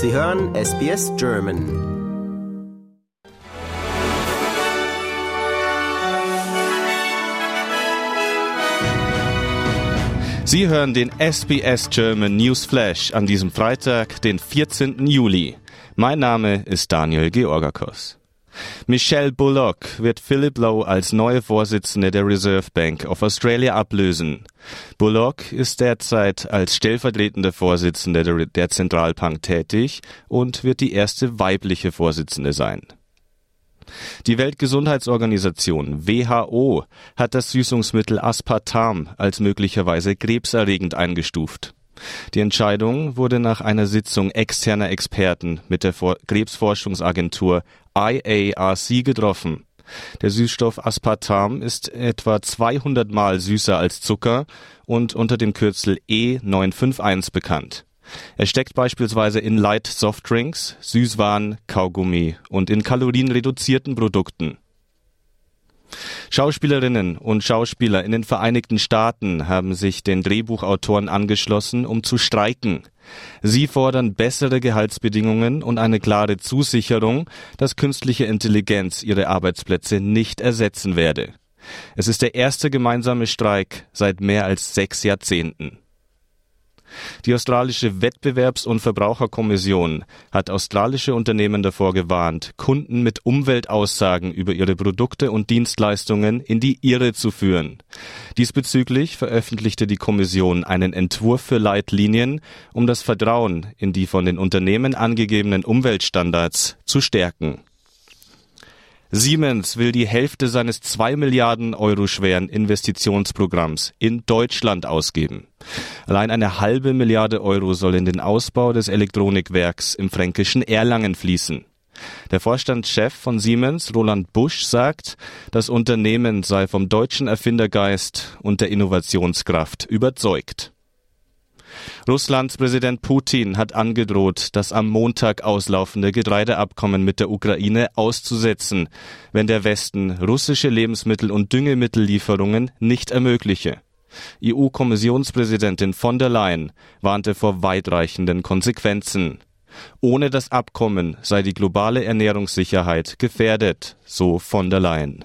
Sie hören SBS German. Sie hören den SBS German News Flash an diesem Freitag, den 14. Juli. Mein Name ist Daniel Georgakos. Michelle Bullock wird Philip Lowe als neue Vorsitzende der Reserve Bank of Australia ablösen. Bullock ist derzeit als stellvertretende Vorsitzende der, der Zentralbank tätig und wird die erste weibliche Vorsitzende sein. Die Weltgesundheitsorganisation WHO hat das Süßungsmittel Aspartam als möglicherweise krebserregend eingestuft. Die Entscheidung wurde nach einer Sitzung externer Experten mit der Krebsforschungsagentur IARC getroffen. Der Süßstoff Aspartam ist etwa 200 Mal süßer als Zucker und unter dem Kürzel E951 bekannt. Er steckt beispielsweise in Light Softdrinks, Süßwaren, Kaugummi und in kalorienreduzierten Produkten. Schauspielerinnen und Schauspieler in den Vereinigten Staaten haben sich den Drehbuchautoren angeschlossen, um zu streiken. Sie fordern bessere Gehaltsbedingungen und eine klare Zusicherung, dass künstliche Intelligenz ihre Arbeitsplätze nicht ersetzen werde. Es ist der erste gemeinsame Streik seit mehr als sechs Jahrzehnten. Die australische Wettbewerbs- und Verbraucherkommission hat australische Unternehmen davor gewarnt, Kunden mit Umweltaussagen über ihre Produkte und Dienstleistungen in die Irre zu führen. Diesbezüglich veröffentlichte die Kommission einen Entwurf für Leitlinien, um das Vertrauen in die von den Unternehmen angegebenen Umweltstandards zu stärken. Siemens will die Hälfte seines zwei Milliarden Euro schweren Investitionsprogramms in Deutschland ausgeben. Allein eine halbe Milliarde Euro soll in den Ausbau des Elektronikwerks im fränkischen Erlangen fließen. Der Vorstandschef von Siemens, Roland Busch, sagt, das Unternehmen sei vom deutschen Erfindergeist und der Innovationskraft überzeugt. Russlands Präsident Putin hat angedroht, das am Montag auslaufende Getreideabkommen mit der Ukraine auszusetzen, wenn der Westen russische Lebensmittel- und Düngemittellieferungen nicht ermögliche. EU-Kommissionspräsidentin von der Leyen warnte vor weitreichenden Konsequenzen. Ohne das Abkommen sei die globale Ernährungssicherheit gefährdet, so von der Leyen.